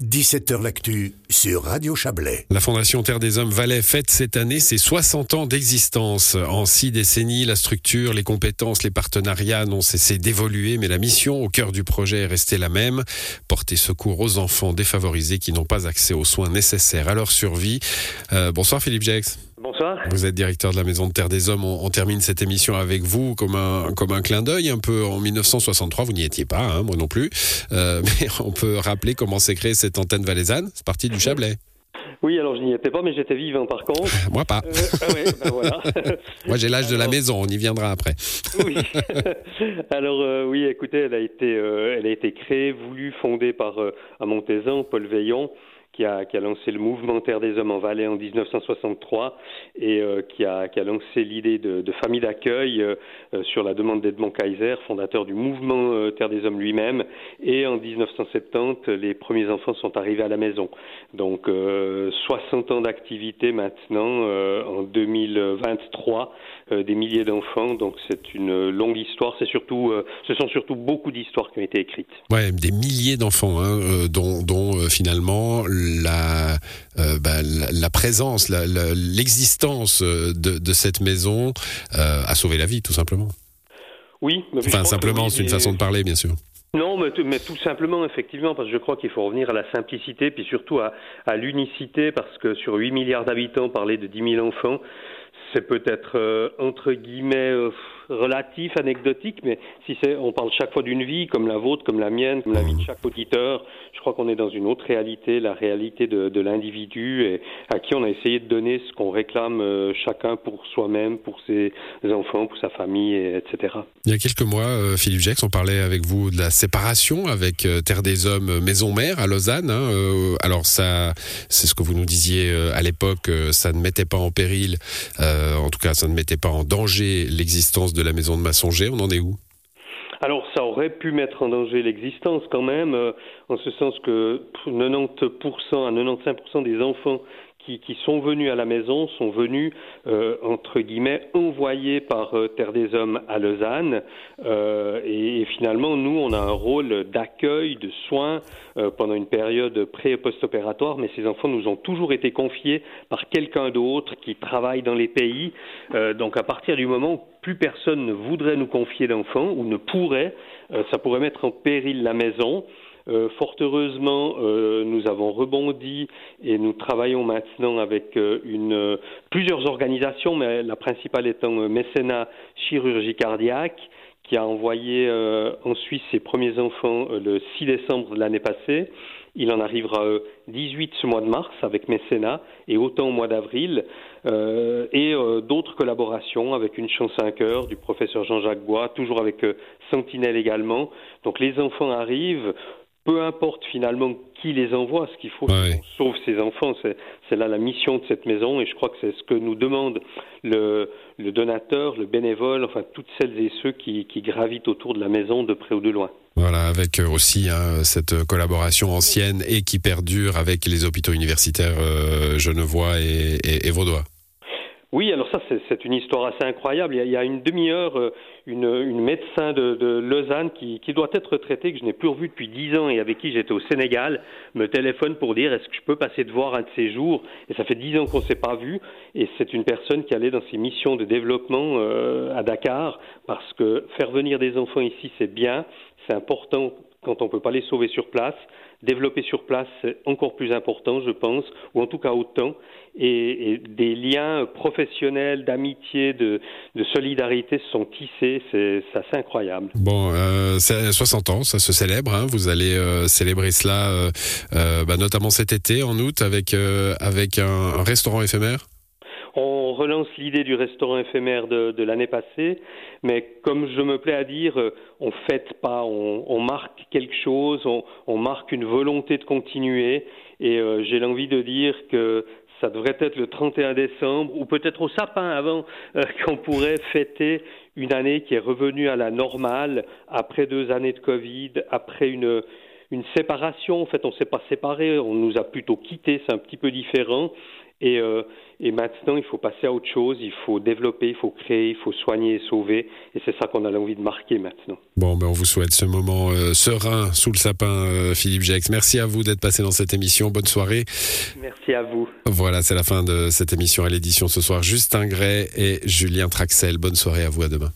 17h L'actu sur Radio Chablais. La Fondation Terre des Hommes Valais fête cette année ses 60 ans d'existence. En six décennies, la structure, les compétences, les partenariats n'ont cessé d'évoluer, mais la mission au cœur du projet est restée la même porter secours aux enfants défavorisés qui n'ont pas accès aux soins nécessaires à leur survie. Euh, bonsoir Philippe Jex. Bonsoir. Vous êtes directeur de la Maison de Terre des Hommes. On, termine cette émission avec vous comme un, comme un clin d'œil un peu en 1963. Vous n'y étiez pas, hein, moi non plus. Euh, mais on peut rappeler comment s'est créée cette antenne valaisanne. C'est parti du Chablais. Oui, alors je n'y étais pas, mais j'étais vivant par contre. Moi pas. Euh, ah ouais, ben voilà. Moi j'ai l'âge de la maison, on y viendra après. oui. alors euh, oui, écoutez, elle a été, elle a été créée, voulue, fondée par à Montezan, Paul Veillon qui a, lancé le mouvement Terre des Hommes en Valais en 1963 et euh, qui, a, lancé l'idée de, de, famille d'accueil euh, euh, sur la demande d'Edmond Kaiser, fondateur du mouvement Terre des Hommes lui-même. Et en 1970, les premiers enfants sont arrivés à la maison. Donc 60 ans d'activité maintenant, en 2023, des milliers d'enfants. Donc c'est une longue histoire. C'est surtout, ce sont surtout beaucoup d'histoires qui ont été écrites. Ouais, des milliers d'enfants, hein, dont finalement la, euh, bah, la, présence, l'existence de, de, cette maison euh, a sauvé la vie, tout simplement. Oui. enfin, simplement, c'est une façon de parler, bien sûr. Non, mais, mais, tout simplement, effectivement, parce que je crois qu'il faut revenir à la simplicité, puis surtout à, à l'unicité, parce que sur 8 milliards d'habitants, parler de 10 000 enfants, c'est peut-être euh, entre guillemets euh, relatif, anecdotique, mais si on parle chaque fois d'une vie comme la vôtre, comme la mienne, comme la vie de chaque auditeur, je crois qu'on est dans une autre réalité, la réalité de, l'individu, et à qui on a essayé de donner ce qu'on réclame euh, chacun pour soi-même, pour ses enfants, pour sa famille, et, etc. Il y a quelques mois, Philippe Jex, on parlait avec vous de la séparation avec Terre des Hommes Maison Mère à Lausanne. Hein, alors ça, c'est ce que vous nous disiez à l'époque, ça ne mettait pas en péril. Euh, en tout cas, ça ne mettait pas en danger l'existence de la maison de Massonger. On en est où? Alors, ça aurait pu mettre en danger l'existence quand même, euh, en ce sens que 90% à 95% des enfants qui, sont venus à la maison sont venus, euh, entre guillemets, envoyés par euh, Terre des Hommes à Lausanne. Euh, et, finalement, nous, on a un rôle d'accueil, de soins pendant une période pré- et post-opératoire, mais ces enfants nous ont toujours été confiés par quelqu'un d'autre qui travaille dans les pays. donc à partir du moment où plus personne ne voudrait nous confier d'enfants ou ne pourrait, ça pourrait mettre en péril la maison. Euh, fort heureusement, euh, nous avons rebondi et nous travaillons maintenant avec euh, plusieurs organisations, mais la principale étant Mécénat Chirurgie Cardiaque, qui a envoyé en Suisse ses premiers enfants le 6 décembre de l'année passée. Il en arrivera 18 ce mois de mars avec Mécénat et autant au mois d'avril. et d'autres collaborations avec une chance 5 heures du professeur Jean-Jacques Bois, toujours avec Sentinelle également. Donc les enfants arrivent peu importe finalement qui les envoie, ce qu'il faut, c'est qu'on sauve ces enfants. C'est là la mission de cette maison et je crois que c'est ce que nous demande le, donateur, le bénévole, enfin toutes celles et ceux qui, gravitent autour de la maison de près ou de loin. Voilà, avec euh, aussi hein, cette collaboration ancienne et qui perdure avec les hôpitaux universitaires euh, genevois et, et vaudois. Oui, alors ça, c'est une histoire assez incroyable. Il y a, une demi-heure, euh, une, médecin de, Lausanne qui, doit être retraitée, que je n'ai plus revue depuis dix ans et avec qui j'étais au Sénégal, me téléphone pour dire est-ce que je peux passer de voir un de ces jours? Et ça fait dix ans qu'on ne s'est pas vu. Et c'est une personne qui allait dans ses missions de développement euh, à Dakar, parce que faire venir des enfants ici, c'est bien, c'est important quand on ne peut pas les sauver sur place. Développer sur place, c'est encore plus important, je pense, ou en tout cas autant. Et, des liens professionnels, d'amitié, de, solidarité se sont tissés. C'est assez incroyable. Bon, euh, 60 ans, ça se célèbre. Hein. Vous allez euh, célébrer cela, euh, euh, bah, notamment cet été, en août, avec, avec un restaurant éphémère? On relance l'idée du restaurant éphémère de, l'année passée, mais comme je me plais à dire, euh, on fête pas, on, marque quelque chose, on, marque une volonté de continuer, et euh, j'ai l'envie de dire que ça devrait être le 31 décembre ou peut-être au sapin avant euh, qu'on pourrait fêter une année qui est revenue à la normale après deux années de Covid, après une séparation. En fait, on s'est pas séparés, on nous a plutôt quittés, c'est un petit peu différent. Et, euh, et maintenant, il faut passer à autre chose, il faut développer, il faut créer, il faut soigner et sauver. Et c'est ça qu'on a envie de marquer maintenant. Bon, ben on vous souhaite ce moment euh, serein sous le sapin, euh, Philippe Jex. Merci à vous d'être passé dans cette émission. Bonne soirée. Merci à vous. Voilà, c'est la fin de cette émission à l'édition ce soir. Justin Gray et Julien Traxel. Bonne soirée à vous. À demain.